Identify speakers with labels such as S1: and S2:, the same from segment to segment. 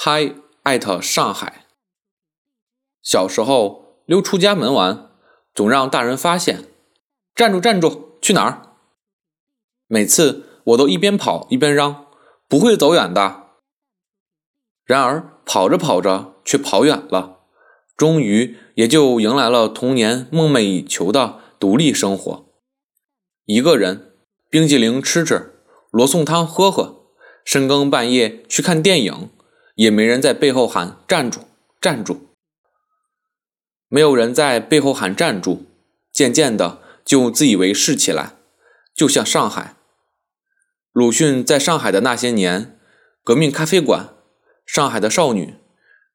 S1: 嗨，艾特上海。小时候溜出家门玩，总让大人发现。站住，站住，去哪儿？每次我都一边跑一边嚷：“不会走远的。”然而跑着跑着却跑远了，终于也就迎来了童年梦寐以求的独立生活。一个人，冰激凌吃吃，罗宋汤喝喝，深更半夜去看电影。也没人在背后喊站住，站住。没有人在背后喊站住，渐渐的就自以为是起来，就像上海。鲁迅在上海的那些年，革命咖啡馆，上海的少女，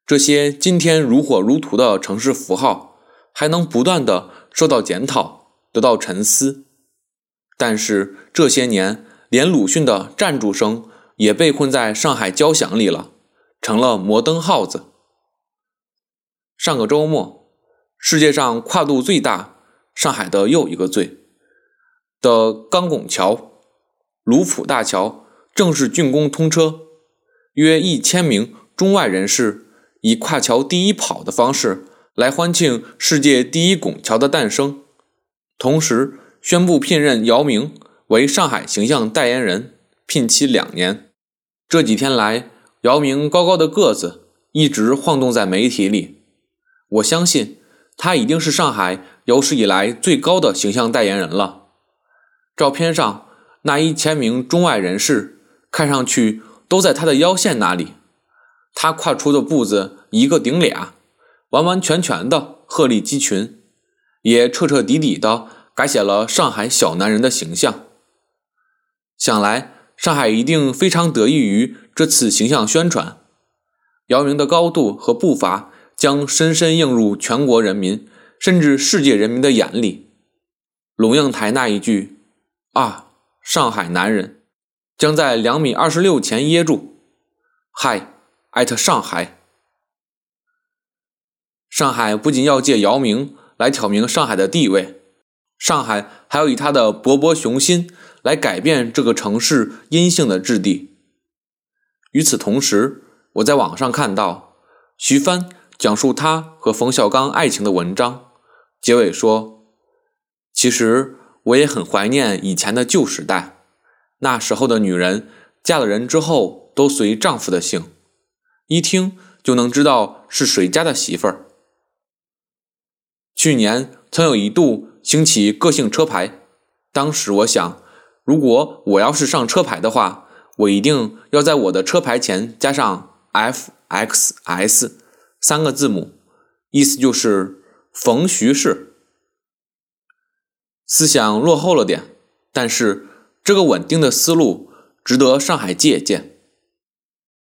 S1: 这些今天如火如荼的城市符号，还能不断的受到检讨，得到沉思。但是这些年，连鲁迅的站住声也被困在上海交响里了。成了摩登耗子。上个周末，世界上跨度最大、上海的又一个最的钢拱桥——卢浦大桥正式竣工通车，约一千名中外人士以跨桥第一跑的方式来欢庆世界第一拱桥的诞生，同时宣布聘任姚明为上海形象代言人，聘期两年。这几天来。姚明高高的个子一直晃动在媒体里，我相信他一定是上海有史以来最高的形象代言人了。照片上那一千名中外人士看上去都在他的腰线那里，他跨出的步子一个顶俩，完完全全的鹤立鸡群，也彻彻底底的改写了上海小男人的形象。想来。上海一定非常得益于这次形象宣传，姚明的高度和步伐将深深映入全国人民甚至世界人民的眼里。龙应台那一句“啊，上海男人”，将在两米二十六前噎住。嗨，艾特上海！上海不仅要借姚明来挑明上海的地位，上海还要以他的勃勃雄心。来改变这个城市阴性的质地。与此同时，我在网上看到徐帆讲述他和冯小刚爱情的文章，结尾说：“其实我也很怀念以前的旧时代，那时候的女人嫁了人之后都随丈夫的姓，一听就能知道是谁家的媳妇儿。”去年曾有一度兴起个性车牌，当时我想。如果我要是上车牌的话，我一定要在我的车牌前加上 F X S 三个字母，意思就是冯徐氏。思想落后了点，但是这个稳定的思路值得上海借鉴。